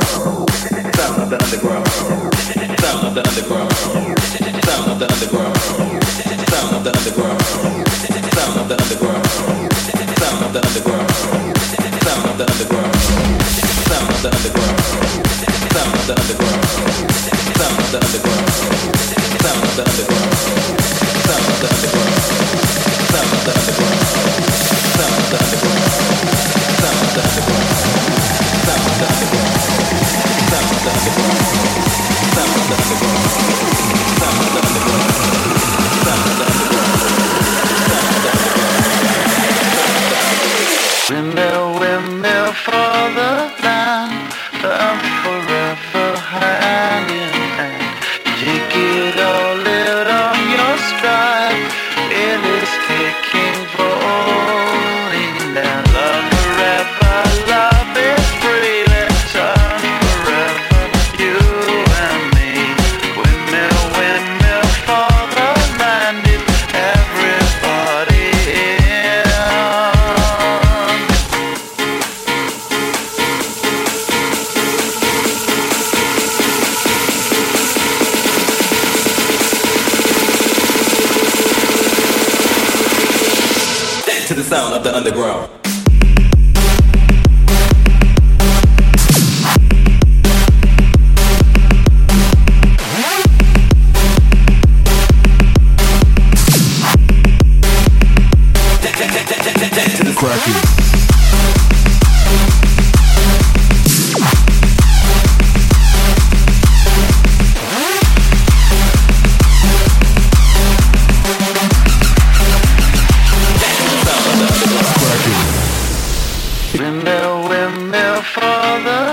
Sound of the underground. Windmill, windmill for the land, I'm forever hand and hand. Take it up. to the sound of the underground. Cracking. father.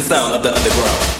the sound of the underground.